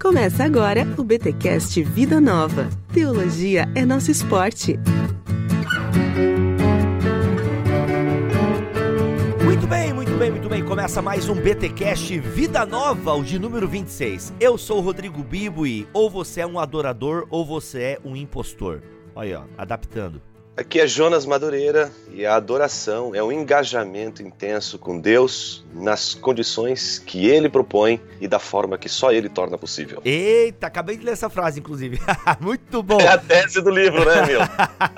Começa agora o BTcast Vida Nova. Teologia é nosso esporte. Muito bem, muito bem, muito bem. Começa mais um BTcast Vida Nova, o de número 26. Eu sou o Rodrigo Bibo e ou você é um adorador ou você é um impostor. Olha, ó, adaptando. Aqui é Jonas Madureira e a adoração é um engajamento intenso com Deus nas condições que Ele propõe e da forma que só Ele torna possível. Eita, acabei de ler essa frase, inclusive. Muito bom. É a tese do livro, né, meu?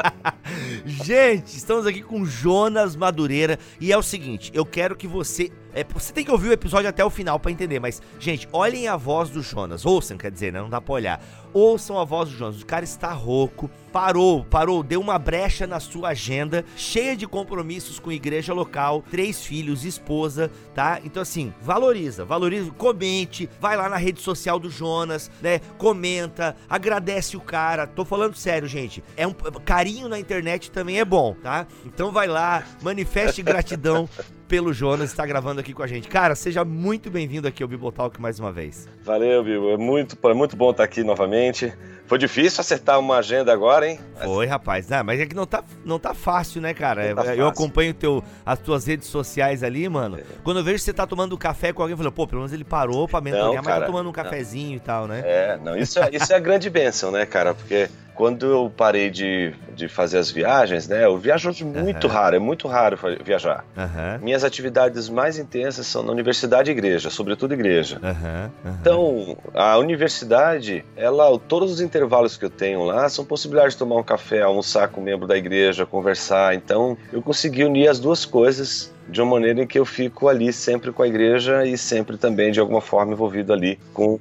Gente, estamos aqui com Jonas Madureira e é o seguinte, eu quero que você é, você tem que ouvir o episódio até o final para entender, mas, gente, olhem a voz do Jonas. Ouçam, quer dizer, né? Não dá pra olhar. Ouçam a voz do Jonas. O cara está rouco, parou, parou, deu uma brecha na sua agenda, cheia de compromissos com igreja local, três filhos, esposa, tá? Então, assim, valoriza, valoriza, comente, vai lá na rede social do Jonas, né? Comenta, agradece o cara. Tô falando sério, gente. É um carinho na internet também é bom, tá? Então vai lá, manifeste gratidão pelo Jonas está gravando aqui com a gente. Cara, seja muito bem-vindo aqui ao Bibotalk mais uma vez. Valeu, Bibo. É muito, é muito bom estar aqui novamente. Foi difícil acertar uma agenda agora, hein? Foi, rapaz. Ah, mas é que não tá, não tá fácil, né, cara? Tá eu acompanho teu, as tuas redes sociais ali, mano. É. Quando eu vejo que você tá tomando café com alguém, eu falo, pô, pelo menos ele parou pra mentorear, mas tá tomando um cafezinho não. e tal, né? É, não, isso é, isso é a grande bênção, né, cara? Porque quando eu parei de, de fazer as viagens, né? Eu viajo muito uhum. raro, é muito raro viajar. Uhum. Minhas atividades mais intensas são na universidade e igreja, sobretudo igreja. Uhum. Então, a universidade, ela, todos os intervalos que eu tenho lá são possibilidades de tomar um café, almoçar com um membro da igreja, conversar. Então, eu consegui unir as duas coisas de uma maneira em que eu fico ali sempre com a igreja e sempre também de alguma forma envolvido ali com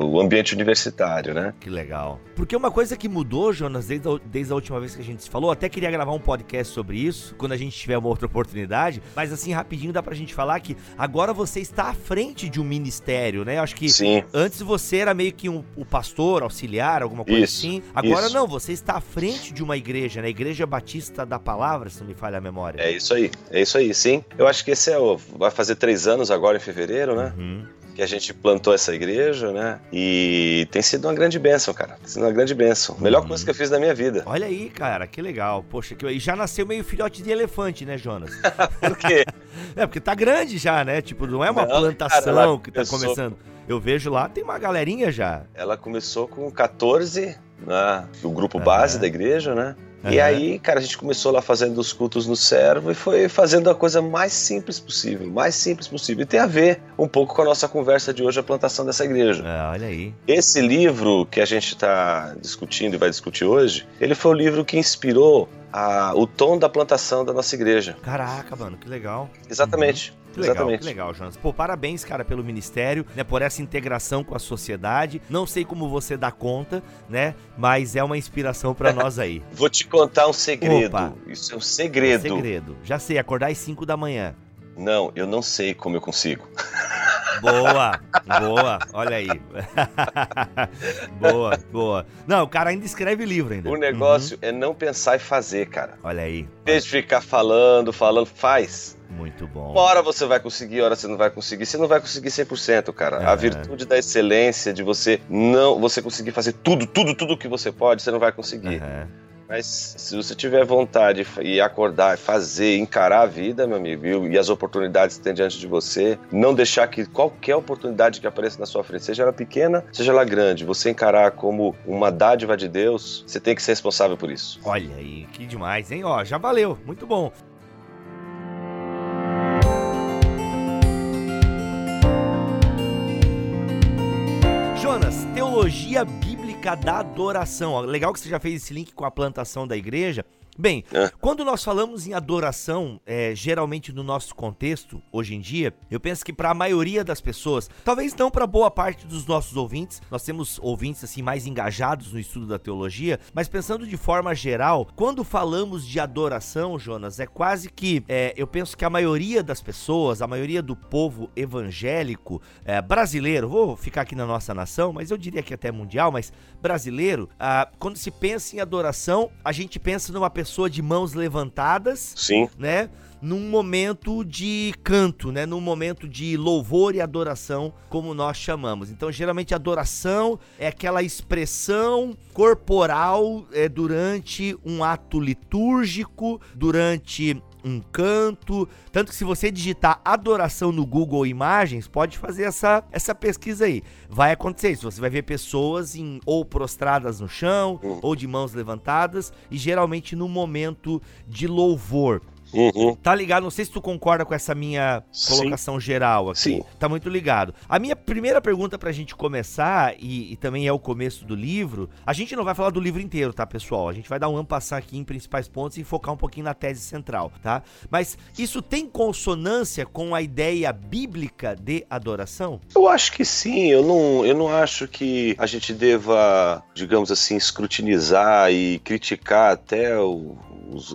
o ambiente universitário, né? Que legal. Porque uma coisa que mudou, Jonas, desde a, desde a última vez que a gente se falou, até queria gravar um podcast sobre isso, quando a gente tiver uma outra oportunidade, mas assim, rapidinho dá pra gente falar que agora você está à frente de um ministério, né? Acho que Sim. antes você era meio que um, o pastor, auxiliar, alguma coisa isso, assim. Agora isso. não, você está à frente de uma igreja, né? Igreja Batista da Palavra, se não me falha a memória. É isso aí, é isso aí, sim. Eu acho que esse é o. Vai fazer três anos agora em fevereiro, né? Uhum que a gente plantou essa igreja, né? E tem sido uma grande bênção, cara. Tem sido uma grande bênção. Melhor coisa que eu fiz na minha vida. Olha aí, cara, que legal. Poxa, que... e já nasceu meio filhote de elefante, né, Jonas? Por quê? é, porque tá grande já, né? Tipo, não é uma não, plantação cara, que tá começando. Eu vejo lá, tem uma galerinha já. Ela começou com 14, né? O grupo base da igreja, né? Uhum. E aí, cara, a gente começou lá fazendo os cultos no servo e foi fazendo a coisa mais simples possível, mais simples possível. E tem a ver um pouco com a nossa conversa de hoje, a plantação dessa igreja. É, olha aí. Esse livro que a gente está discutindo e vai discutir hoje, ele foi o livro que inspirou a, o tom da plantação da nossa igreja. Caraca, mano, que legal. Exatamente. Uhum. Que legal, Exatamente. que legal, Jonas. Pô, parabéns, cara, pelo ministério, né, por essa integração com a sociedade. Não sei como você dá conta, né, mas é uma inspiração para nós aí. Vou te contar um segredo. Opa. Isso é um segredo. É um segredo. Já sei, acordar às 5 da manhã. Não, eu não sei como eu consigo. Boa, boa, olha aí. boa, boa. Não, o cara ainda escreve livro ainda. O negócio uhum. é não pensar e fazer, cara. Olha aí. Desde ficar falando, falando, faz. Muito bom. Uma hora você vai conseguir, hora você não vai conseguir. Você não vai conseguir 100%, cara. É. A virtude da excelência, de você não, você conseguir fazer tudo, tudo, tudo que você pode, você não vai conseguir. Uhum. Mas se você tiver vontade e acordar, fazer, encarar a vida, meu amigo, e as oportunidades que tem diante de você, não deixar que qualquer oportunidade que apareça na sua frente, seja ela pequena, seja ela grande, você encarar como uma dádiva de Deus, você tem que ser responsável por isso. Olha aí, que demais, hein? Ó, já valeu, muito bom. Teologia bíblica da adoração. Legal que você já fez esse link com a plantação da igreja. Bem, é. quando nós falamos em adoração, é, geralmente no nosso contexto, hoje em dia, eu penso que para a maioria das pessoas, talvez não para boa parte dos nossos ouvintes, nós temos ouvintes assim mais engajados no estudo da teologia, mas pensando de forma geral, quando falamos de adoração, Jonas, é quase que é, eu penso que a maioria das pessoas, a maioria do povo evangélico é, brasileiro, vou ficar aqui na nossa nação, mas eu diria que até mundial, mas brasileiro, ah, quando se pensa em adoração, a gente pensa numa pessoa pessoa de mãos levantadas. Sim. Né? num momento de canto, né? Num momento de louvor e adoração, como nós chamamos. Então, geralmente, adoração é aquela expressão corporal é, durante um ato litúrgico, durante um canto. Tanto que se você digitar adoração no Google Imagens, pode fazer essa, essa pesquisa aí. Vai acontecer isso. Você vai ver pessoas em, ou prostradas no chão, hum. ou de mãos levantadas, e geralmente no momento de louvor. Uhum. Tá ligado? Não sei se tu concorda com essa minha colocação Sim. geral aqui. Sim. Tá muito ligado. A minha primeira pergunta pra gente começar, e, e, também é o começo do livro, a gente não vai falar do livro inteiro, tá, pessoal? A gente vai dar um ampassar aqui em principais pontos e focar um pouquinho na tese central, tá? Mas isso tem consonância com a ideia bíblica de adoração? Eu acho que sim. Eu não, eu não acho que a gente deva, digamos assim, escrutinizar e criticar até o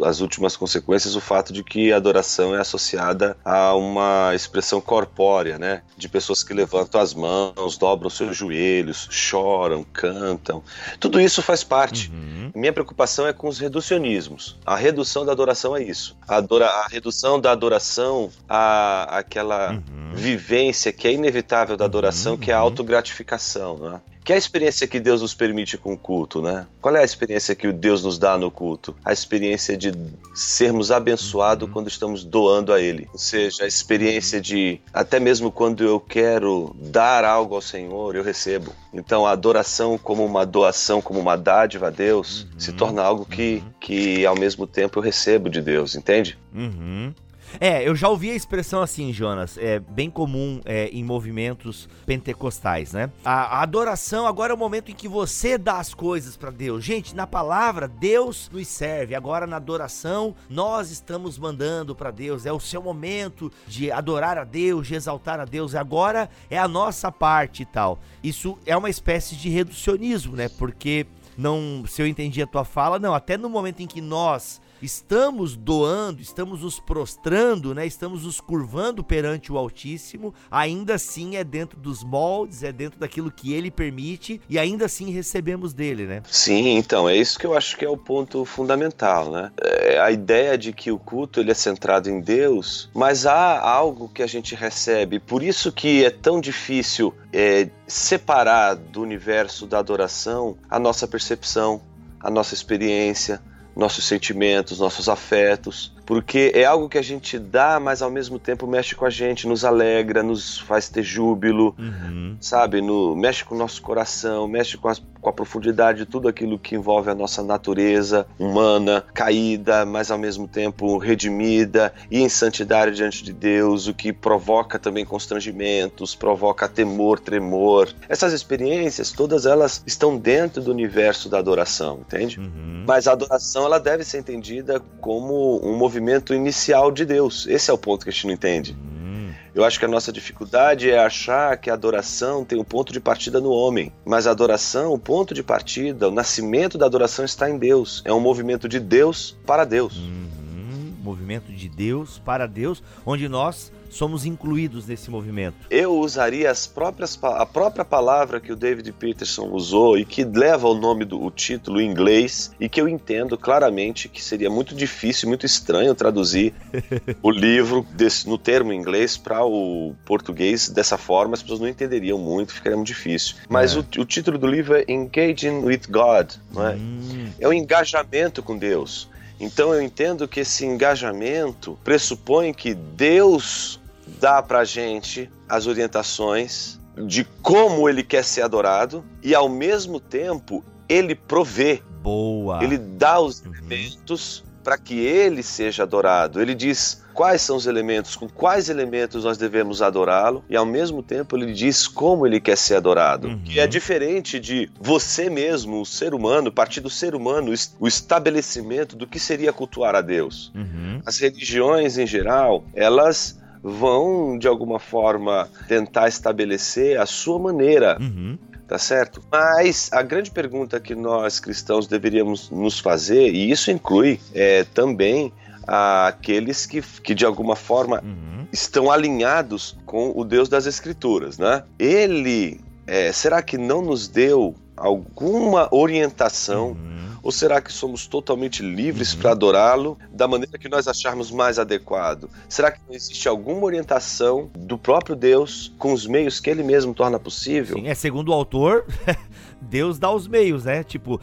as últimas consequências o fato de que a adoração é associada a uma expressão corpórea, né? De pessoas que levantam as mãos, dobram seus joelhos, choram, cantam. Tudo isso faz parte. Uhum. Minha preocupação é com os reducionismos. A redução da adoração é isso. A, adora, a redução da adoração a aquela uhum. vivência que é inevitável da adoração, uhum. que é a uhum. autogratificação, né? Que é a experiência que Deus nos permite com o culto, né? Qual é a experiência que Deus nos dá no culto? A experiência de sermos abençoados uhum. quando estamos doando a Ele. Ou seja, a experiência de, até mesmo quando eu quero dar algo ao Senhor, eu recebo. Então, a adoração como uma doação, como uma dádiva a Deus, uhum. se torna algo que, uhum. que, ao mesmo tempo, eu recebo de Deus, entende? Uhum. É, eu já ouvi a expressão assim, Jonas, é bem comum é, em movimentos pentecostais, né? A, a, adoração agora é o momento em que você dá as coisas para Deus. Gente, na palavra, Deus nos serve. Agora na adoração, nós estamos mandando para Deus. É o seu momento de adorar a Deus, de exaltar a Deus. Agora é a nossa parte e tal. Isso é uma espécie de reducionismo, né? Porque não, se eu entendi a tua fala, não, até no momento em que nós estamos doando, estamos nos prostrando, né? Estamos nos curvando perante o Altíssimo, ainda assim é dentro dos moldes, é dentro daquilo que ele permite e ainda assim recebemos dele, né? Sim, então, é isso que eu acho que é o ponto fundamental, né? É a ideia de que o culto ele é centrado em Deus, mas há algo que a gente recebe, por isso que é tão difícil é, separar do universo da adoração a nossa percepção, a nossa experiência, nossos sentimentos, nossos afetos, porque é algo que a gente dá, mas ao mesmo tempo mexe com a gente, nos alegra, nos faz ter júbilo, uhum. sabe? No, mexe com o nosso coração, mexe com, as, com a profundidade de tudo aquilo que envolve a nossa natureza humana, caída, mas ao mesmo tempo redimida e em santidade diante de Deus, o que provoca também constrangimentos, provoca temor, tremor. Essas experiências, todas elas estão dentro do universo da adoração, entende? Uhum. Mas a adoração ela deve ser entendida como um movimento movimento inicial de Deus. Esse é o ponto que a gente não entende. Eu acho que a nossa dificuldade é achar que a adoração tem um ponto de partida no homem, mas a adoração, o ponto de partida, o nascimento da adoração está em Deus. É um movimento de Deus para Deus. Uhum. Movimento de Deus para Deus, onde nós somos incluídos nesse movimento? Eu usaria as próprias, a própria palavra que o David Peterson usou e que leva o nome do o título em inglês e que eu entendo claramente que seria muito difícil, muito estranho traduzir o livro desse, no termo inglês para o português dessa forma, as pessoas não entenderiam muito, ficaria muito difícil. Mas é. o, o, título do livro é Engaging with God, não é? Hum. É o engajamento com Deus. Então eu entendo que esse engajamento pressupõe que Deus dá para gente as orientações de como ele quer ser adorado e ao mesmo tempo ele provê. Boa. Ele dá os uhum. elementos para que ele seja adorado. Ele diz quais são os elementos, com quais elementos nós devemos adorá-lo, e ao mesmo tempo ele diz como ele quer ser adorado. Uhum. Que é diferente de você mesmo, o ser humano, partir do ser humano, o estabelecimento do que seria cultuar a Deus. Uhum. As religiões em geral, elas vão, de alguma forma, tentar estabelecer a sua maneira. Uhum tá certo? Mas a grande pergunta que nós cristãos deveríamos nos fazer, e isso inclui é, também aqueles que, que de alguma forma uhum. estão alinhados com o Deus das Escrituras, né? Ele, é, será que não nos deu alguma orientação, uhum. Ou será que somos totalmente livres uhum. para adorá-lo da maneira que nós acharmos mais adequado? Será que não existe alguma orientação do próprio Deus com os meios que ele mesmo torna possível? Sim, é segundo o autor, Deus dá os meios, né? Tipo,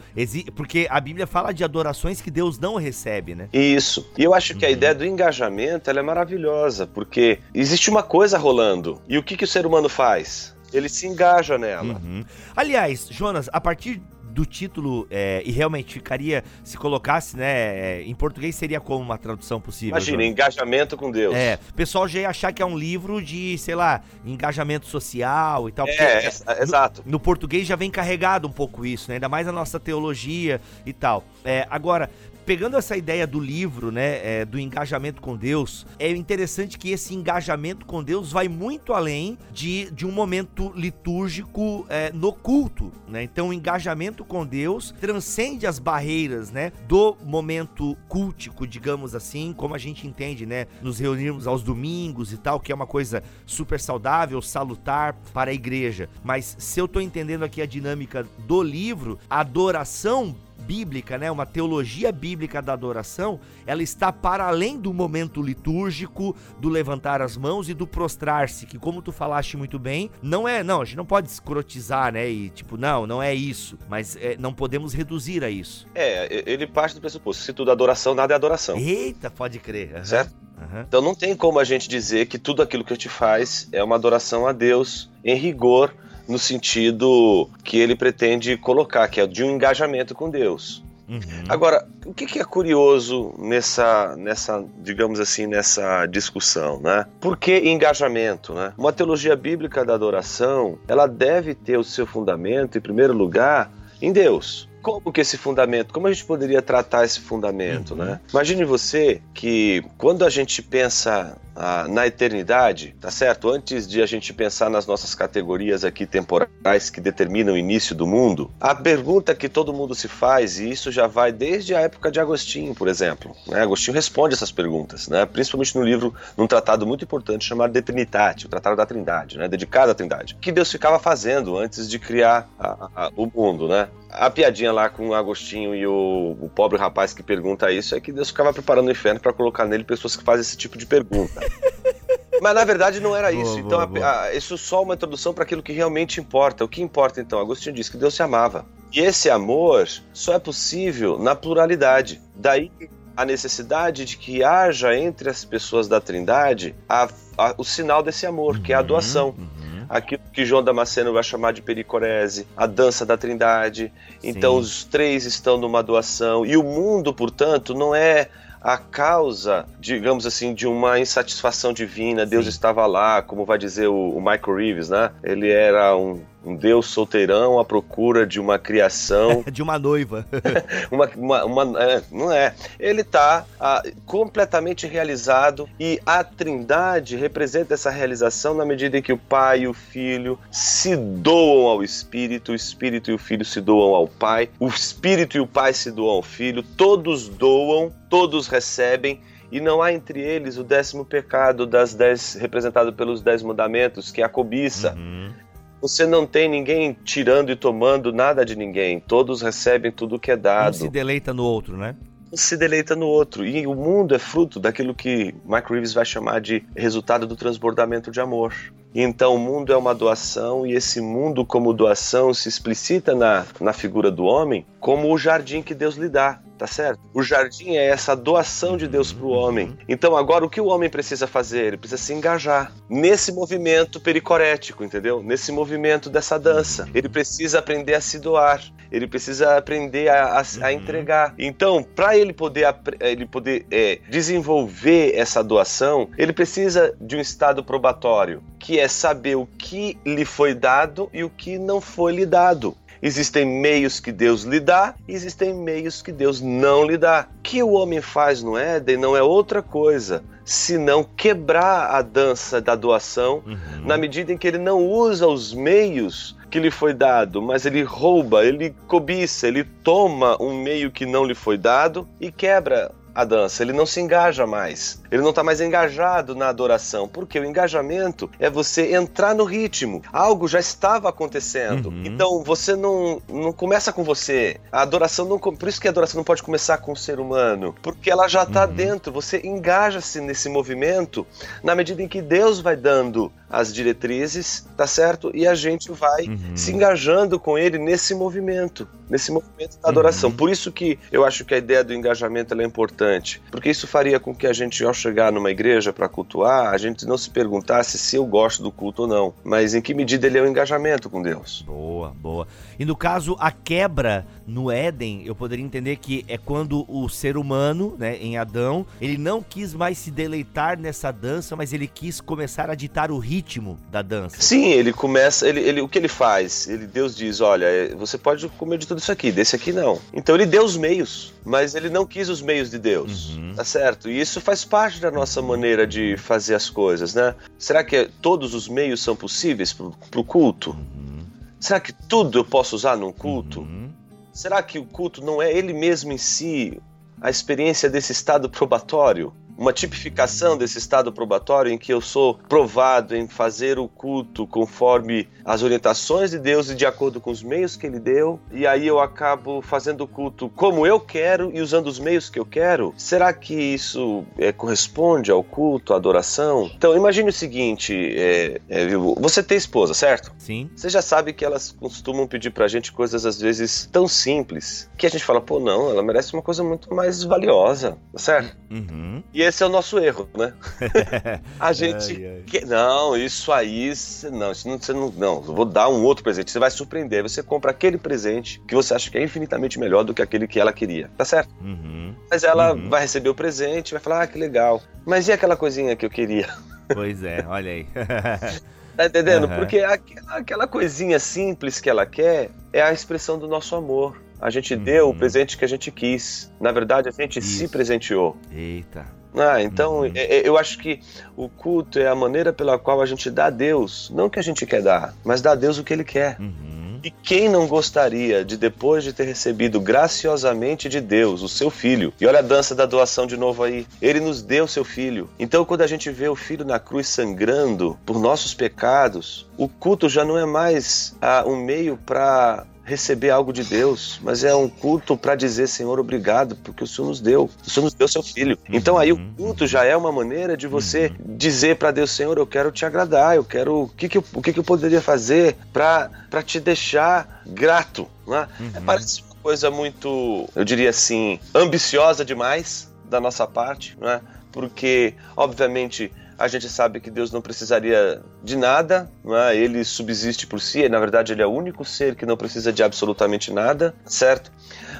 porque a Bíblia fala de adorações que Deus não recebe, né? Isso. E eu acho que a uhum. ideia do engajamento é maravilhosa, porque existe uma coisa rolando. E o que, que o ser humano faz? Ele se engaja nela. Uhum. Aliás, Jonas, a partir do título é, e realmente ficaria, se colocasse, né, é, em português seria como uma tradução possível? Imagina, engajamento com Deus. É, o pessoal já ia achar que é um livro de, sei lá, engajamento social e tal. É, é, é exato. No, no, português já vem carregado um pouco isso, né, ainda mais a nossa teologia e tal. É, agora, pegando essa ideia do livro, né, é, do engajamento com Deus, é interessante que esse engajamento com Deus vai muito além de, de um momento litúrgico é, no culto, né? Então, o engajamento com Deus transcende as barreiras, né, do momento cultico, digamos assim, como a gente entende, né, nos reunirmos aos domingos e tal, que é uma coisa super saudável, salutar para a igreja. Mas se eu estou entendendo aqui a dinâmica do livro, a adoração bíblica, né, uma teologia bíblica da adoração, ela está para além do momento litúrgico, do levantar as mãos e do prostrar-se, que como tu falaste muito bem, não é, não, a gente não pode escrotizar, né, e tipo, não, não é isso, mas é, não podemos reduzir a isso. É, ele parte do pressuposto, se tudo é adoração, nada é adoração. Eita, pode crer. Uhum. Certo? Uhum. Então não tem como a gente dizer que tudo aquilo que a gente faz é uma adoração a Deus em rigor, no sentido que ele pretende colocar, que é de um engajamento com Deus. Uhum. Agora, o que, é curioso nessa, nessa, digamos assim, nessa discussão, né? Por que engajamento, né? Uma teologia bíblica da adoração, ela deve ter o seu fundamento, em primeiro lugar, em Deus. Como que esse fundamento, como a gente poderia tratar esse fundamento, uhum. né? Imagine você que quando a gente pensa ah, na eternidade, tá certo? Antes de a gente pensar nas nossas categorias aqui temporais que determinam o início do mundo, a pergunta que todo mundo se faz, e isso já vai desde a época de Agostinho, por exemplo, né? Agostinho responde essas perguntas, né? Principalmente no livro, num tratado muito importante chamado De Trinitate, o Tratado da Trindade, né? Dedicado à Trindade. O que Deus ficava fazendo antes de criar a, a, o mundo, né? A piadinha lá com o Agostinho e o, o pobre rapaz que pergunta isso é que Deus ficava preparando o inferno para colocar nele pessoas que fazem esse tipo de pergunta. Mas na verdade não era isso. Boa, então, boa, a, a, isso é só uma introdução para aquilo que realmente importa. O que importa então? Agostinho disse que Deus se amava. E esse amor só é possível na pluralidade. Daí a necessidade de que haja entre as pessoas da Trindade a, a, o sinal desse amor, uhum, que é a uhum, doação. Uhum. Aquilo que João Damasceno vai chamar de pericorese, a dança da Trindade. Então, Sim. Então os três estão numa doação. E o mundo, portanto, não é a causa, digamos assim, de uma insatisfação divina. Sim. Deus estava lá, como vai dizer o, o Michael Reeves, né? Ele era um um Deus solteirão à procura de uma criação. de uma noiva. uma, uma, uma é, não é. Ele está ah, completamente realizado e a Trindade representa essa realização na medida em que o Pai e o Filho se doam ao Espírito, o Espírito e o Filho se doam ao Pai, o Espírito e o Pai se doam ao Filho, todos doam, todos recebem e não há entre eles o décimo pecado das dez representado pelos dez mandamentos, que é a cobiça. Uhum. Você não tem ninguém tirando e tomando nada de ninguém. Todos recebem tudo que é dado. Um se deleita no outro, né? Se deleita no outro. E o mundo é fruto daquilo que Mike Reeves vai chamar de resultado do transbordamento de amor. Então o mundo é uma doação e esse mundo como doação se explicita na, na figura do homem como o jardim que Deus lhe dá tá certo? O jardim é essa doação de Deus para o homem. Então agora o que o homem precisa fazer? Ele precisa se engajar nesse movimento pericorético, entendeu? Nesse movimento dessa dança. Ele precisa aprender a se doar. Ele precisa aprender a, a, a uhum. entregar. Então, para ele poder, ele poder é, desenvolver essa doação, ele precisa de um estado probatório, que é saber o que lhe foi dado e o que não foi lhe dado. Existem meios que Deus lhe dá, existem meios que Deus não lhe dá. O que o homem faz no Éden não é outra coisa senão quebrar a dança da doação, uhum. na medida em que ele não usa os meios que lhe foi dado, mas ele rouba, ele cobiça, ele toma um meio que não lhe foi dado e quebra a dança, ele não se engaja mais. Ele não está mais engajado na adoração, porque o engajamento é você entrar no ritmo. Algo já estava acontecendo. Uhum. Então você não, não começa com você. A adoração não. Por isso que a adoração não pode começar com o ser humano, porque ela já está uhum. dentro. Você engaja-se nesse movimento na medida em que Deus vai dando as diretrizes, tá certo? E a gente vai uhum. se engajando com ele nesse movimento, nesse movimento da adoração. Uhum. Por isso que eu acho que a ideia do engajamento é importante, porque isso faria com que a gente, ao chegar numa igreja para cultuar, a gente não se perguntasse se eu gosto do culto ou não, mas em que medida ele é o um engajamento com Deus. Boa, boa. E no caso, a quebra no Éden, eu poderia entender que é quando o ser humano, né, em Adão, ele não quis mais se deleitar nessa dança, mas ele quis começar a ditar o ritmo da dança. Sim, ele começa, ele, ele o que ele faz? Ele Deus diz, olha, é, você pode comer de tudo isso aqui, desse aqui não. Então ele deu os meios, mas ele não quis os meios de Deus, uhum. tá certo? E isso faz parte da nossa maneira de fazer as coisas, né? Será que todos os meios são possíveis para o culto? Uhum. Será que tudo eu posso usar num culto? Uhum. Será que o culto não é ele mesmo em si a experiência desse estado probatório? Uma tipificação desse estado probatório em que eu sou provado em fazer o culto conforme as orientações de Deus e de acordo com os meios que Ele deu, e aí eu acabo fazendo o culto como eu quero e usando os meios que eu quero? Será que isso é, corresponde ao culto, à adoração? Então, imagine o seguinte: é, é, você tem esposa, certo? Sim. Você já sabe que elas costumam pedir pra gente coisas às vezes tão simples que a gente fala, pô, não, ela merece uma coisa muito mais valiosa, certo? Uhum. E esse é o nosso erro, né? a gente. Ai, ai. Que... Não, isso aí. Não, isso não, você não. Não, eu vou dar um outro presente. Você vai surpreender. Você compra aquele presente que você acha que é infinitamente melhor do que aquele que ela queria. Tá certo? Uhum. Mas ela uhum. vai receber o presente vai falar: ah, que legal. Mas e aquela coisinha que eu queria? Pois é, olha aí. Tá entendendo? Uhum. Porque aquela, aquela coisinha simples que ela quer é a expressão do nosso amor. A gente uhum. deu o presente que a gente quis. Na verdade, a gente Isso. se presenteou. Eita. Ah, então uhum. É, é, eu acho que o culto é a maneira pela qual a gente dá a Deus, não o que a gente quer dar, mas dá a Deus o que Ele quer. Uhum. E quem não gostaria de, depois de ter recebido graciosamente de Deus o seu filho, e olha a dança da doação de novo aí, ele nos deu seu filho. Então, quando a gente vê o filho na cruz sangrando por nossos pecados, o culto já não é mais ah, um meio para receber algo de Deus, mas é um culto para dizer, Senhor, obrigado, porque o Senhor nos deu. O Senhor nos deu seu filho. Então aí o uhum. culto já é uma maneira de você uhum. dizer para Deus, Senhor, eu quero te agradar, eu quero o que, que eu, o que, que eu poderia fazer para te deixar grato. Né? Uhum. É, parece uma coisa muito, eu diria assim, ambiciosa demais da nossa parte, né? porque obviamente a gente sabe que Deus não precisaria de nada, é? ele subsiste por si, na verdade ele é o único ser que não precisa de absolutamente nada, certo?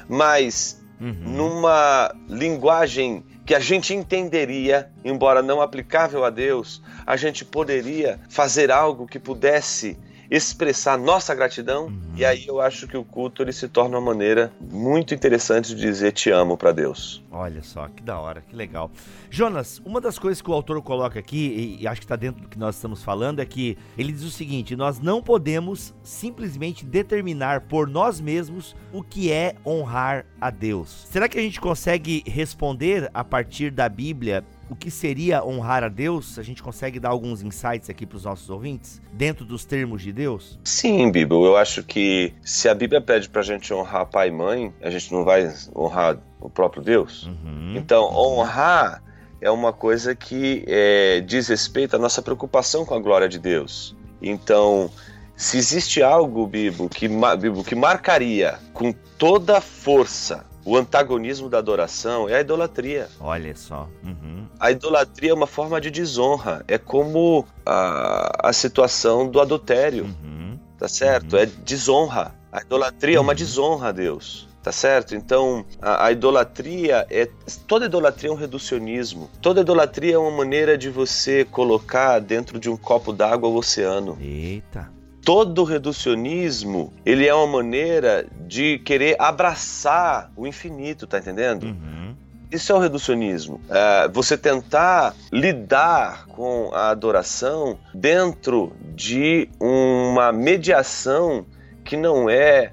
Mas uhum. numa linguagem que a gente entenderia, embora não aplicável a Deus, a gente poderia fazer algo que pudesse expressar nossa gratidão. Uhum. E aí eu acho que o culto ele se torna uma maneira muito interessante de dizer te amo para Deus. Olha só, que da hora, que legal. Jonas, uma das coisas que o autor coloca aqui, e acho que está dentro do que nós estamos falando, é que ele diz o seguinte: nós não podemos simplesmente determinar por nós mesmos o que é honrar a Deus. Será que a gente consegue responder a partir da Bíblia o que seria honrar a Deus? A gente consegue dar alguns insights aqui para os nossos ouvintes, dentro dos termos de Deus? Sim, Bíblia. Eu acho que se a Bíblia pede para a gente honrar pai e mãe, a gente não vai honrar o próprio Deus. Uhum. Então, honrar é uma coisa que é, diz respeito à nossa preocupação com a glória de Deus. Então, se existe algo, Bibo, que, Bibo, que marcaria com toda a força o antagonismo da adoração é a idolatria. Olha só. Uhum. A idolatria é uma forma de desonra. É como a, a situação do adultério. Uhum. Tá certo? Uhum. É desonra. A idolatria é uma uhum. desonra a Deus. Tá certo? Então, a, a, idolatria é. Toda idolatria é um reducionismo. Toda idolatria é uma maneira de você colocar dentro de um copo d'água o oceano. Eita todo reducionismo ele é uma maneira de querer abraçar o infinito, tá entendendo? Uhum. Isso é o reducionismo. É você tentar lidar com a adoração dentro de uma mediação que não é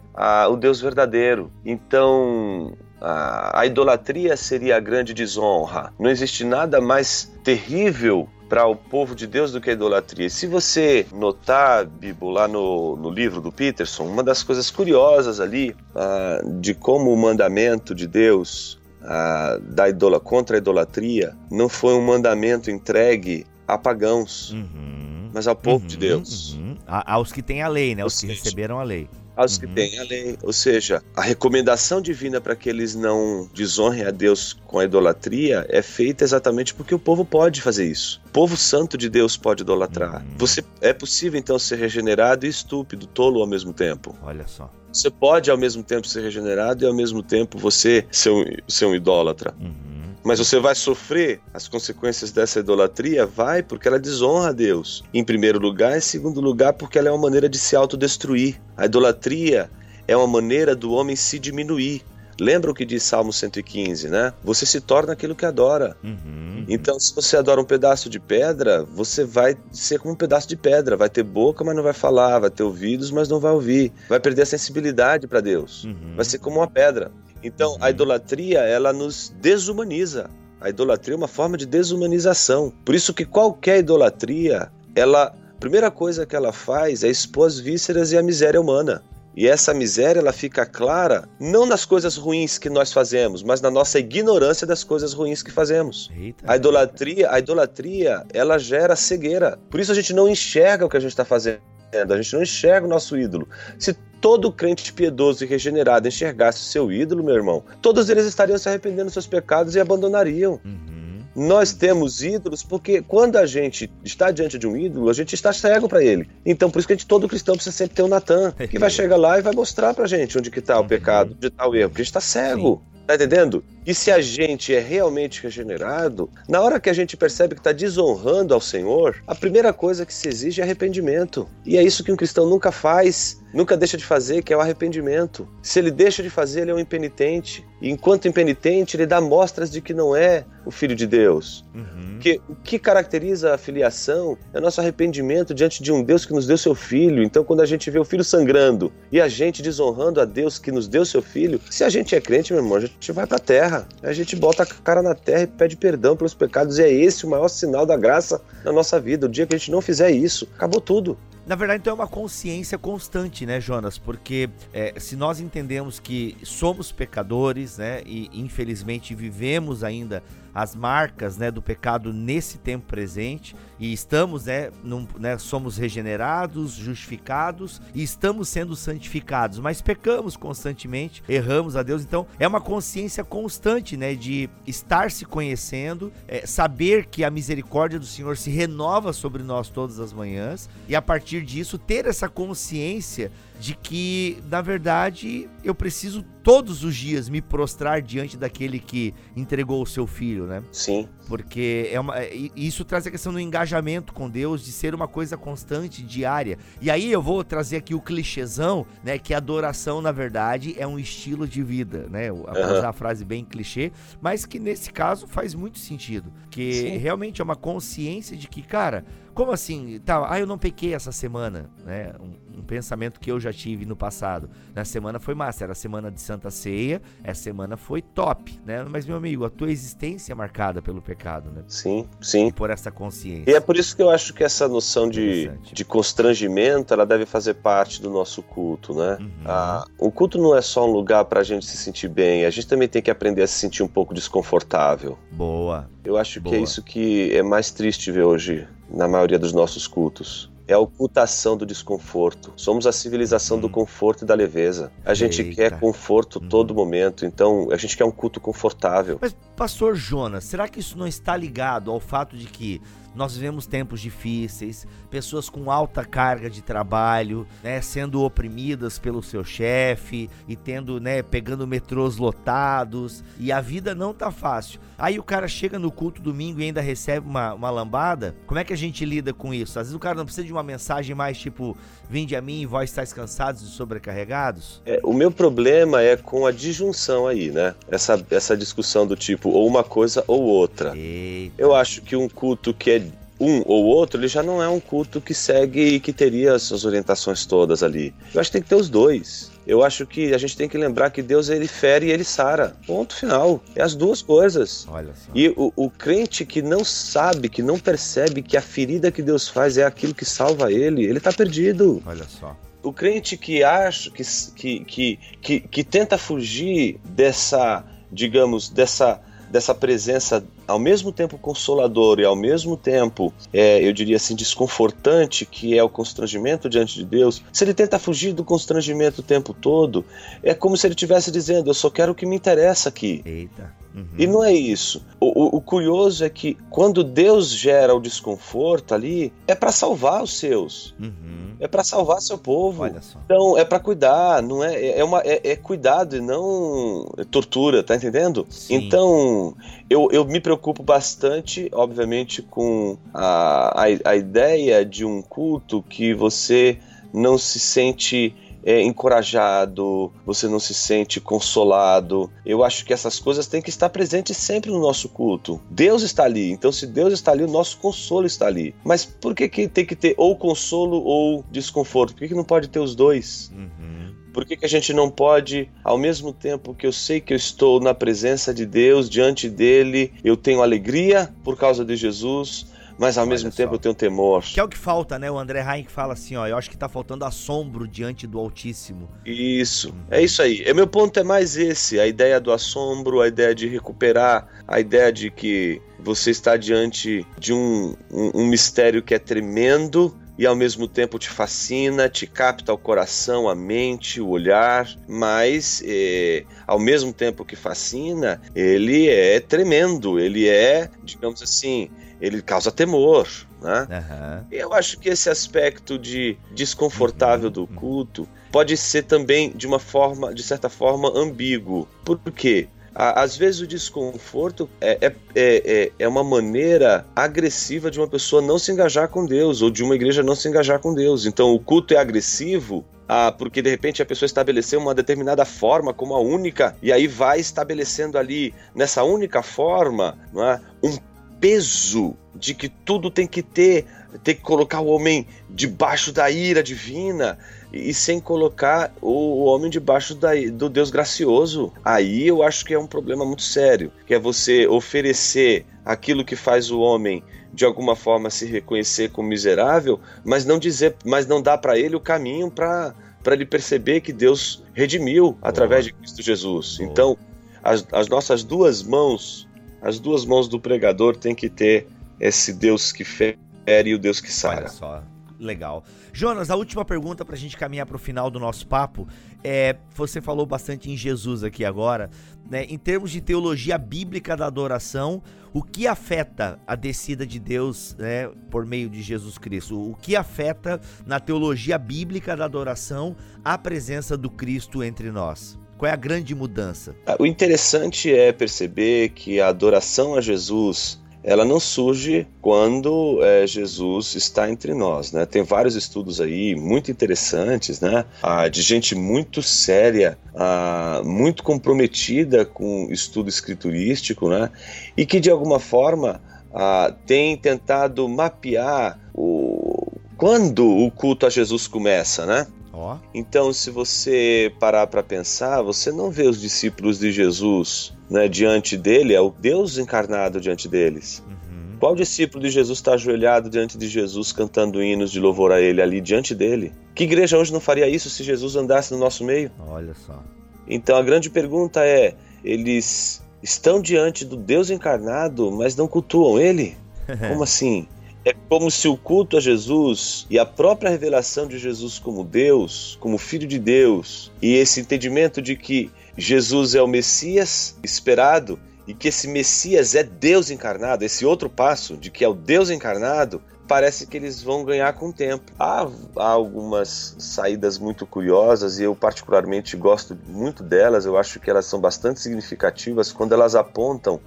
o Deus verdadeiro. Então, a idolatria seria a grande desonra. Não existe nada mais terrível para o povo de Deus do que a idolatria. E se você notar, Bibo, lá no, no livro do Peterson, uma das coisas curiosas ali ah, de como o mandamento de Deus ah, da idola, contra a idolatria não foi um mandamento entregue a pagãos, uhum. mas ao povo uhum, de Deus. Uhum. A, aos que têm a lei, né? Os que receberam a lei aos uhum. que têm a lei. Ou seja, a recomendação divina para que eles não desonrem a Deus com a idolatria é feita exatamente porque o povo pode fazer isso. O povo santo de Deus pode idolatrar. Uhum. Você é possível então ser regenerado e estúpido, tolo ao mesmo tempo. Olha só. Você pode ao mesmo tempo ser regenerado e ao mesmo tempo você ser um, ser um idólatra. Uhum. Mas você vai sofrer as consequências dessa idolatria? Vai, porque ela desonra a Deus. Em primeiro lugar, em segundo lugar, porque ela é uma maneira de se autodestruir. A idolatria é uma maneira do homem se diminuir. Lembra o que diz Salmo 115, né? Você se torna aquilo que adora. Uhum. Então, se você adora um pedaço de pedra, você vai ser como um pedaço de pedra. Vai ter boca, mas não vai falar. Vai ter ouvidos, mas não vai ouvir. Vai perder a sensibilidade para Deus. Uhum. Vai ser como uma pedra. Então, a idolatria, ela nos desumaniza. A idolatria é uma forma de desumanização. Por isso que qualquer idolatria, ela, a primeira coisa que ela faz é expor as vísceras e a miséria humana. E essa miséria ela fica clara não nas coisas ruins que nós fazemos, mas na nossa ignorância das coisas ruins que fazemos. Eita. A idolatria, a idolatria, ela gera cegueira. Por isso a gente não enxerga o que a gente está fazendo. A gente não enxerga o nosso ídolo. Se todo crente piedoso e regenerado enxergasse o seu ídolo, meu irmão, todos eles estariam se arrependendo dos seus pecados e abandonariam. Uhum. Nós temos ídolos porque quando a gente está diante de um ídolo, a gente está cego para ele. Então, por isso que a gente, todo cristão precisa sempre ter um Natan, que vai chegar lá e vai mostrar pra gente onde que tá o pecado, onde tá o erro, porque a gente está cego. Sim. Tá entendendo? E se a gente é realmente regenerado, na hora que a gente percebe que está desonrando ao Senhor, a primeira coisa que se exige é arrependimento. E é isso que um cristão nunca faz, nunca deixa de fazer, que é o arrependimento. Se ele deixa de fazer, ele é um impenitente. E enquanto impenitente, ele dá mostras de que não é o filho de Deus. Uhum. Que, o que caracteriza a filiação é o nosso arrependimento diante de um Deus que nos deu seu filho. Então, quando a gente vê o filho sangrando e a gente desonrando a Deus que nos deu seu filho, se a gente é crente, meu irmão, a gente vai para a terra. A gente bota a cara na terra e pede perdão pelos pecados. E é esse o maior sinal da graça na nossa vida. O dia que a gente não fizer isso, acabou tudo. Na verdade, então é uma consciência constante, né, Jonas? Porque é, se nós entendemos que somos pecadores, né, e infelizmente vivemos ainda as marcas né, do pecado nesse tempo presente e estamos, né, num, né, somos regenerados, justificados e estamos sendo santificados, mas pecamos constantemente, erramos a Deus, então é uma consciência constante, né, de estar se conhecendo, é, saber que a misericórdia do Senhor se renova sobre nós todas as manhãs e a partir disso ter essa consciência de que, na verdade, eu preciso todos os dias me prostrar diante daquele que entregou o seu filho, né? Sim. Porque é uma, é, isso traz a questão do engajamento com Deus, de ser uma coisa constante, diária. E aí eu vou trazer aqui o clichêzão, né? Que adoração, na verdade, é um estilo de vida, né? Uhum. a frase bem clichê, mas que nesse caso faz muito sentido. Que Sim. realmente é uma consciência de que, cara, como assim? Tá, ah, eu não pequei essa semana, né? Um, um, pensamento que eu já tive no passado. Na semana foi massa, era a semana de Santa Ceia, essa semana foi top, né? Mas, meu amigo, a tua existência é marcada pelo pecado, né? Sim, sim. E por essa consciência. E é por isso que eu acho que essa noção de, de constrangimento, ela deve fazer parte do nosso culto, né? Uhum. Ah, o culto não é só um lugar pra gente se sentir bem, a gente também tem que aprender a se sentir um pouco desconfortável. Boa. Eu acho Boa. que é isso que é mais triste ver hoje na maioria dos nossos cultos. É a ocultação do desconforto. Somos a civilização hum. do conforto e da leveza. A gente Eita. quer conforto hum. todo momento, então a gente quer um culto confortável. Mas, pastor Jonas, será que isso não está ligado ao fato de que nós vivemos tempos difíceis, pessoas com alta carga de trabalho, né, sendo oprimidas pelo seu chefe e tendo, né, pegando metrôs lotados, e a vida não tá fácil. Aí o cara chega no culto domingo e ainda recebe uma, uma lambada. Como é que a gente lida com isso? Às vezes o cara não precisa de uma mensagem mais tipo: Vinde a mim, vós estáis cansados e sobrecarregados? É, o meu problema é com a disjunção aí, né? Essa, essa discussão do tipo, ou uma coisa ou outra. Eita. Eu acho que um culto que é um ou outro, ele já não é um culto que segue e que teria as suas orientações todas ali. Eu acho que tem que ter os dois. Eu acho que a gente tem que lembrar que Deus ele fere e ele sara. Ponto final. É as duas coisas. Olha só. E o, o crente que não sabe, que não percebe que a ferida que Deus faz é aquilo que salva ele, ele está perdido. Olha só o crente que acha que, que, que, que, que tenta fugir dessa, digamos, dessa dessa presença ao mesmo tempo consolador e ao mesmo tempo, é, eu diria assim, desconfortante, que é o constrangimento diante de Deus, se ele tenta fugir do constrangimento o tempo todo, é como se ele estivesse dizendo: Eu só quero o que me interessa aqui. Eita. Uhum. E não é isso. O, o, o, curioso é que quando Deus gera o desconforto ali, é para salvar os seus. Uhum. É para salvar seu povo. Então é para cuidar, não é? É, é uma, é, é, cuidado e não tortura, tá entendendo? Sim. Então eu, eu me preocupo bastante, obviamente, com a, a, a ideia de um culto que você não se sente é, encorajado, você não se sente consolado. Eu acho que essas coisas têm que estar presentes sempre no nosso culto. Deus está ali, então se Deus está ali, o nosso consolo está ali. Mas por que, que tem que ter ou consolo ou desconforto? Por que, que não pode ter os dois? Uhum. Por que, que a gente não pode, ao mesmo tempo que eu sei que eu estou na presença de Deus, diante dele, eu tenho alegria por causa de Jesus, mas ao Olha mesmo só. tempo eu tenho temor. Que é o que falta, né? O André Heinck fala assim, ó, eu acho que tá faltando assombro diante do Altíssimo. Isso, uhum. é isso aí. É meu ponto é mais esse, a ideia do assombro, a ideia de recuperar, a ideia de que você está diante de um, um, um mistério que é tremendo, e ao mesmo tempo te fascina, te capta o coração, a mente, o olhar, mas é, ao mesmo tempo que fascina, ele é tremendo, ele é, digamos assim, ele causa temor. Né? Uhum. Eu acho que esse aspecto de desconfortável uhum. do culto pode ser também de uma forma, de certa forma, ambíguo. Por quê? Às vezes o desconforto é, é, é, é, uma maneira agressiva de uma pessoa não se engajar com Deus, ou de uma igreja não se engajar com Deus. Então o culto é agressivo ah, porque de repente a pessoa estabeleceu uma determinada forma como a única, e aí vai estabelecendo ali, nessa única forma, não é, um peso de que tudo tem que ter, tem que colocar o homem debaixo da ira divina e sem colocar o homem debaixo da, do Deus gracioso. Aí eu acho que é um problema muito sério, que é você oferecer aquilo que faz o homem de alguma forma se reconhecer como miserável, mas não dizer, mas não dá para ele o caminho para para ele perceber que Deus redimiu através de Cristo Jesus. Então, as, as nossas duas mãos as duas mãos do pregador têm que ter esse Deus que fere e o Deus que sara. Olha só, legal. Jonas, a última pergunta para a gente caminhar para o final do nosso papo é: você falou bastante em Jesus aqui agora, né? Em termos de teologia bíblica da adoração, o que afeta a descida de Deus né, por meio de Jesus Cristo? O que afeta na teologia bíblica da adoração a presença do Cristo entre nós? Qual é a grande mudança? Ah, o interessante é perceber que a adoração a Jesus ela não surge quando é, Jesus está entre nós, né? Tem vários estudos aí muito interessantes, né? Ah, de gente muito séria, ah, muito comprometida com estudo escriturístico, né? E que de alguma forma ah, tem tentado mapear o quando o culto a Jesus começa, né? Oh. Então, se você parar para pensar, você não vê os discípulos de Jesus né, diante dele, é o Deus encarnado diante deles. Uhum. Qual discípulo de Jesus está ajoelhado diante de Jesus, cantando hinos de louvor a ele ali diante dele? Que igreja hoje não faria isso se Jesus andasse no nosso meio? Olha só. Então a grande pergunta é: eles estão diante do Deus encarnado, mas não cultuam ele? Como assim? É como se o culto a Jesus e a própria revelação de Jesus como Deus, como Filho de Deus, e esse entendimento de que Jesus é o Messias esperado e que esse Messias é Deus encarnado, esse outro passo de que é o Deus encarnado, parece que eles vão ganhar com o tempo. Há, há, algumas saídas muito curiosas e eu particularmente gosto muito delas, eu acho que elas são bastante significativas quando elas apontam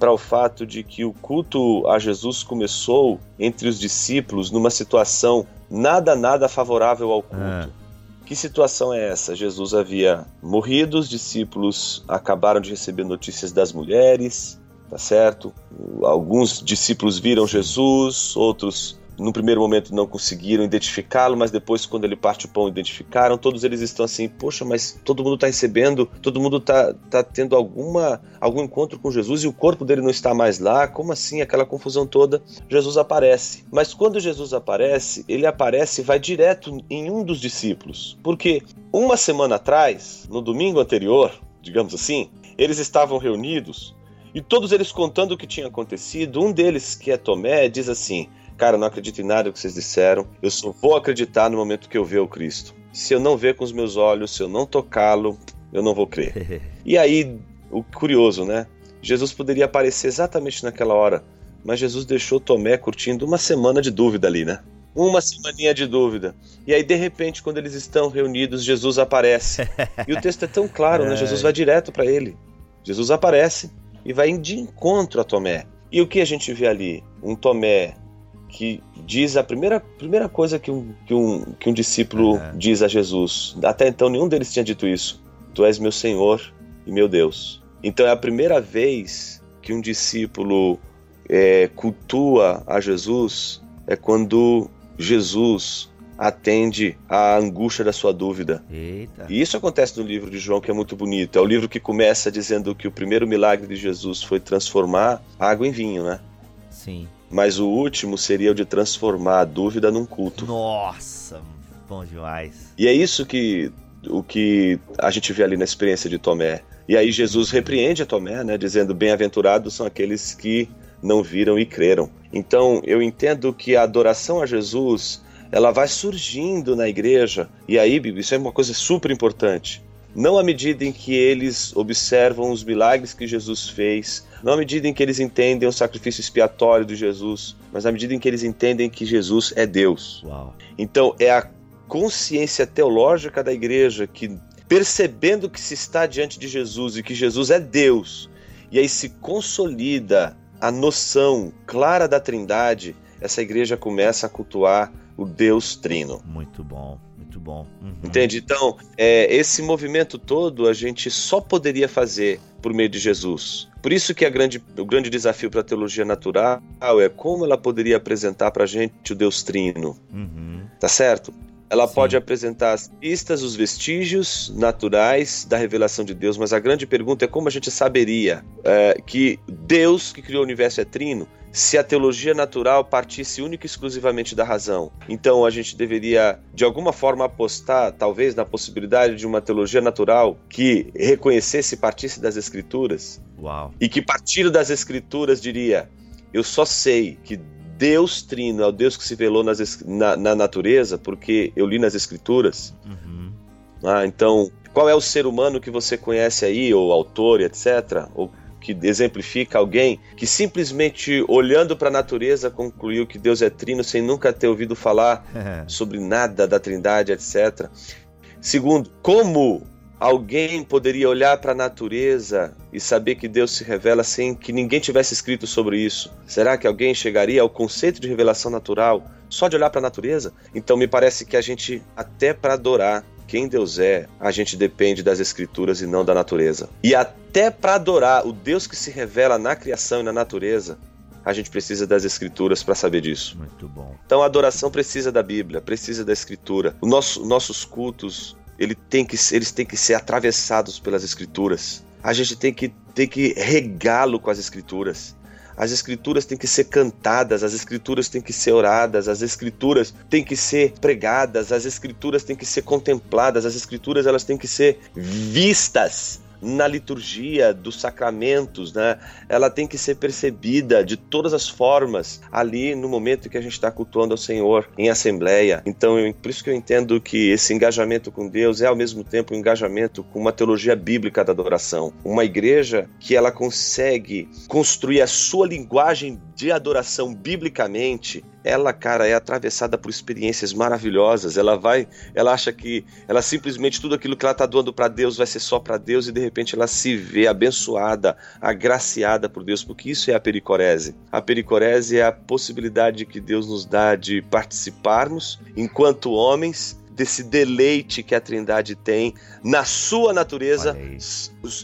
para o fato de que o culto a Jesus começou entre os discípulos numa situação nada, nada favorável ao culto. É. Que situação é essa? Jesus havia morrido, os discípulos acabaram de receber notícias das mulheres, tá certo? Alguns discípulos viram Jesus, outros no primeiro momento não conseguiram identificá-lo, mas depois, quando ele parte o pão, identificaram. Todos eles estão assim, poxa, mas todo mundo está recebendo, todo mundo está tá tendo alguma, algum encontro com Jesus e o corpo dele não está mais lá. Como assim? Aquela confusão toda. Jesus aparece. Mas quando Jesus aparece, ele aparece e vai direto em um dos discípulos. Porque uma semana atrás, no domingo anterior, digamos assim, eles estavam reunidos e todos eles contando o que tinha acontecido. Um deles, que é Tomé, diz assim: Cara, não acredito em nada que vocês disseram. Eu só vou acreditar no momento que eu ver o Cristo. Se eu não ver com os meus olhos, se eu não tocá-lo, eu não vou crer. e aí, o curioso, né? Jesus poderia aparecer exatamente naquela hora, mas Jesus deixou Tomé curtindo uma semana de dúvida ali, né? Uma semaninha de dúvida. E aí, de repente, quando eles estão reunidos, Jesus aparece. E o texto é tão claro, né? Jesus vai direto para ele. Jesus aparece e vai de encontro a Tomé. E o que a gente vê ali? Um Tomé que diz a primeira, primeira coisa que um, que um, que um discípulo uhum. diz a Jesus. Até então, nenhum deles tinha dito isso. Tu és meu Senhor e meu Deus. Então, é a primeira vez que um discípulo é, cultua a Jesus, é quando Jesus atende à angústia da sua dúvida. Eita. E isso acontece no livro de João, que é muito bonito. É o livro que começa dizendo que o primeiro milagre de Jesus foi transformar água em vinho, né? Sim. Mas o último seria o de transformar a dúvida num culto. Nossa, bom demais. E é isso que o que a gente vê ali na experiência de Tomé. E aí Jesus repreende a Tomé, né, dizendo: "Bem-aventurados são aqueles que não viram e creram". Então, eu entendo que a adoração a Jesus, ela vai surgindo na igreja. E aí, isso é uma coisa super importante. Não à medida em que eles observam os milagres que Jesus fez, não à medida em que eles entendem o sacrifício expiatório de Jesus, mas à medida em que eles entendem que Jesus é Deus. Uau. Então é a consciência teológica da igreja que, percebendo que se está diante de Jesus e que Jesus é Deus, e aí se consolida a noção clara da Trindade, essa igreja começa a cultuar o Deus Trino. Muito bom muito bom. Uhum. Entende? Então, é, esse movimento todo a gente só poderia fazer por meio de Jesus. Por isso que grande, o grande desafio para a teologia natural é como ela poderia apresentar para a gente o Deus Trino. Uhum. Tá certo? Ela Sim. pode apresentar as pistas, os vestígios naturais da revelação de Deus, mas a grande pergunta é como a gente saberia é, que Deus que criou o universo é trino se a teologia natural partisse única e exclusivamente da razão. Então a gente deveria, de alguma forma, apostar, talvez, na possibilidade de uma teologia natural que reconhecesse e partisse das Escrituras. Uau. E que, partindo das Escrituras, diria: Eu só sei que Deus Trino é o Deus que se velou nas, na, na, natureza, porque eu li nas Escrituras. Uhum. Ah, então, qual é o ser humano que você conhece aí, ou autor, etc., ou que exemplifica alguém que simplesmente olhando para a natureza concluiu que Deus é trino sem nunca ter ouvido falar sobre nada da Trindade, etc. Segundo, como alguém poderia olhar para a natureza e saber que Deus se revela sem que ninguém tivesse escrito sobre isso? Será que alguém chegaria ao conceito de revelação natural só de olhar para a natureza? Então me parece que a gente até para adorar quem Deus é, a gente depende das escrituras e não da natureza. E até para adorar o Deus que se revela na criação e na natureza, a gente precisa das escrituras para saber disso. Muito bom. Então a adoração precisa da Bíblia, precisa da escritura. O nosso, nossos cultos, ele tem que, eles têm que ser atravessados pelas escrituras. A gente tem que, tem que regá-lo com as escrituras. As escrituras têm que ser cantadas, as escrituras têm que ser oradas, as escrituras têm que ser pregadas, as escrituras têm que ser contempladas, as escrituras elas têm que ser vistas na liturgia dos sacramentos, né? Ela tem que ser percebida de todas as formas ali no momento que a gente está cultuando ao Senhor em assembleia. Então, eu, por isso que eu entendo que esse engajamento com Deus é ao mesmo tempo um engajamento com uma teologia bíblica da adoração, uma igreja que ela consegue construir a sua linguagem de adoração biblicamente ela, cara, é atravessada por experiências maravilhosas. Ela vai, ela acha que ela simplesmente tudo aquilo que ela está doando para Deus vai ser só para Deus e de repente ela se vê abençoada, agraciada por Deus, porque isso é a pericorese. A pericorese é a possibilidade que Deus nos dá de participarmos enquanto homens desse deleite que a Trindade tem na sua natureza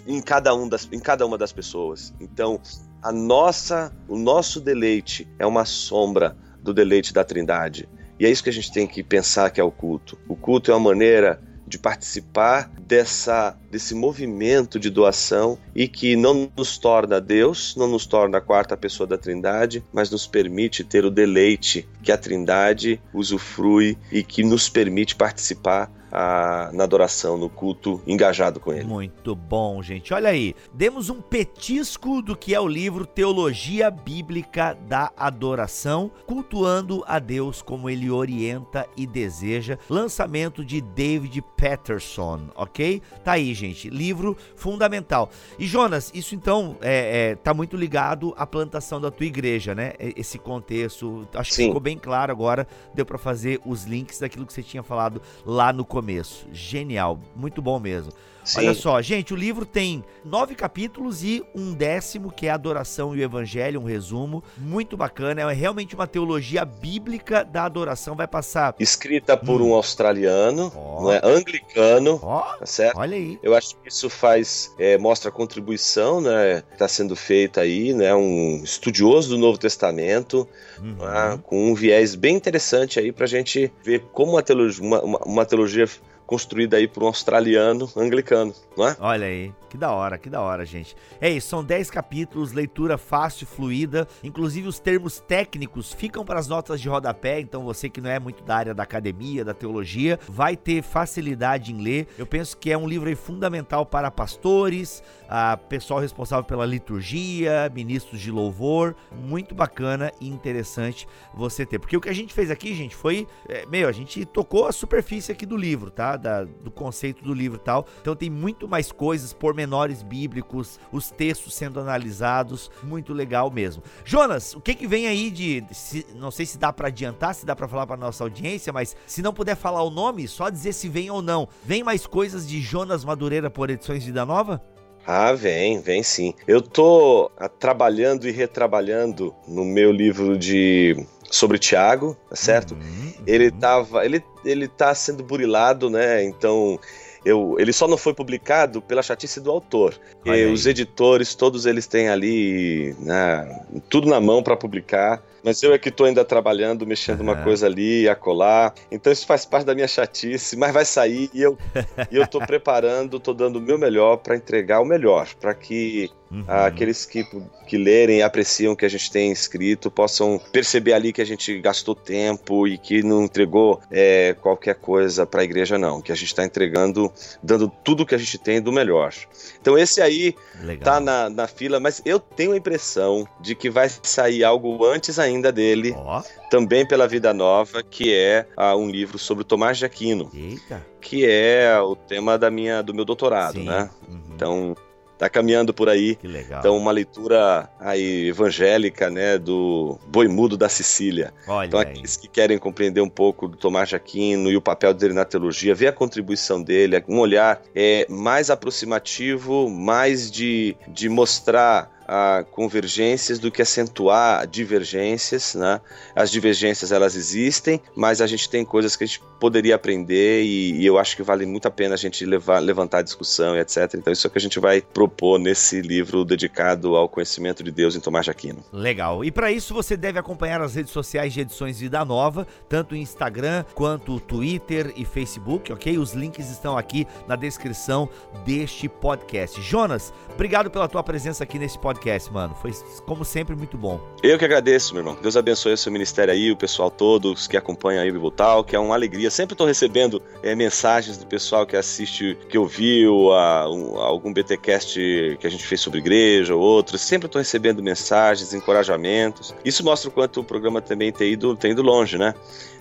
em cada, um das, em cada uma das pessoas. Então, a nossa, o nosso deleite é uma sombra do deleite da Trindade. E é isso que a gente tem que pensar que é o culto. O culto é uma maneira de participar dessa desse movimento de doação e que não nos torna Deus, não nos torna a quarta pessoa da Trindade, mas nos permite ter o deleite que a Trindade usufrui e que nos permite participar a, na adoração, no culto, engajado com ele. Muito bom, gente. Olha aí, demos um petisco do que é o livro Teologia Bíblica da Adoração, cultuando a Deus como ele orienta e deseja. Lançamento de David Patterson, ok? Tá aí, gente. Livro fundamental. E Jonas, isso então é, é tá muito ligado à plantação da tua igreja, né? Esse contexto. Acho que Sim. ficou bem claro agora. Deu para fazer os links daquilo que você tinha falado lá no começo. Genial, muito bom mesmo. Sim. Olha só, gente, o livro tem nove capítulos e um décimo, que é Adoração e o Evangelho, um resumo. Muito bacana, é realmente uma teologia bíblica da adoração. Vai passar. Escrita por hum. um australiano, oh. não é? anglicano, oh. tá certo? Olha aí. Eu acho que isso faz, é, mostra a contribuição, né? Está sendo feita aí, né? Um estudioso do Novo Testamento, uhum. né? com um viés bem interessante aí para a gente ver como uma teologia, uma, uma, uma teologia construída aí por um australiano anglicano, não é? Olha aí. Que da hora, que da hora, gente. É isso, são 10 capítulos, leitura fácil, fluida. Inclusive, os termos técnicos ficam para as notas de rodapé. Então, você que não é muito da área da academia, da teologia, vai ter facilidade em ler. Eu penso que é um livro fundamental para pastores, a pessoal responsável pela liturgia, ministros de louvor. Muito bacana e interessante você ter. Porque o que a gente fez aqui, gente, foi. É, meu, a gente tocou a superfície aqui do livro, tá? Da, do conceito do livro e tal. Então, tem muito mais coisas por pormenores bíblicos, os textos sendo analisados, muito legal mesmo. Jonas, o que que vem aí de, se, não sei se dá para adiantar, se dá para falar para nossa audiência, mas se não puder falar o nome, só dizer se vem ou não. Vem mais coisas de Jonas Madureira por Edições Vida Nova? Ah, vem, vem sim. Eu tô ah, trabalhando e retrabalhando no meu livro de sobre Tiago, tá certo? Uhum, uhum. Ele tava, ele ele tá sendo burilado, né? Então, eu, ele só não foi publicado pela chatice do autor. E os editores, todos eles têm ali né, tudo na mão para publicar. Mas eu é que estou ainda trabalhando, mexendo uhum. uma coisa ali, a colar. Então isso faz parte da minha chatice, mas vai sair e eu e eu tô preparando, estou dando o meu melhor para entregar o melhor, para que uhum. aqueles que, que lerem e apreciam o que a gente tem escrito possam perceber ali que a gente gastou tempo e que não entregou é, qualquer coisa para a igreja, não. Que a gente está entregando, dando tudo que a gente tem do melhor. Então esse aí Legal. tá na, na fila, mas eu tenho a impressão de que vai sair algo antes ainda dele, oh. também pela Vida Nova, que é uh, um livro sobre Tomás de Aquino. Eita. Que é o tema da minha, do meu doutorado, Sim. né? Uhum. Então, tá caminhando por aí. Que legal. Então, uma leitura aí evangélica, né, do Boi Mudo da Sicília. Olha então, aqueles aí. que querem compreender um pouco do Tomás de Aquino e o papel dele na teologia, ver a contribuição dele, um olhar é, mais aproximativo, mais de, de mostrar a convergências do que acentuar divergências, né? As divergências elas existem, mas a gente tem coisas que a gente poderia aprender e, e eu acho que vale muito a pena a gente levar, levantar a discussão e etc. Então isso é o que a gente vai propor nesse livro dedicado ao conhecimento de Deus em Tomás de Aquino. Legal. E para isso você deve acompanhar as redes sociais de Edições Vida Nova, tanto Instagram quanto Twitter e Facebook, ok? Os links estão aqui na descrição deste podcast. Jonas, obrigado pela tua presença aqui nesse podcast podcast, mano. Foi, como sempre, muito bom. Eu que agradeço, meu irmão. Deus abençoe o seu ministério aí, o pessoal todo, os que acompanham aí o Bibotal, que é uma alegria. Sempre estou recebendo é, mensagens do pessoal que assiste, que ouviu a, um, algum BTcast que a gente fez sobre igreja ou outros. Sempre estou recebendo mensagens, encorajamentos. Isso mostra o quanto o programa também tem ido, tem ido longe, né?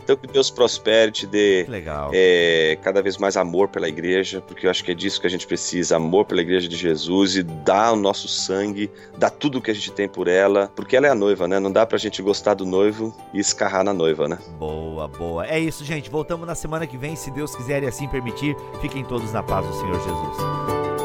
Então que Deus prospere, te dê é, cada vez mais amor pela igreja, porque eu acho que é disso que a gente precisa, amor pela igreja de Jesus e dar o nosso sangue, dar tudo o que a gente tem por ela, porque ela é a noiva, né? Não dá pra gente gostar do noivo e escarrar na noiva, né? Boa, boa. É isso, gente. Voltamos na semana que vem, se Deus quiser e assim permitir. Fiquem todos na paz do Senhor Jesus.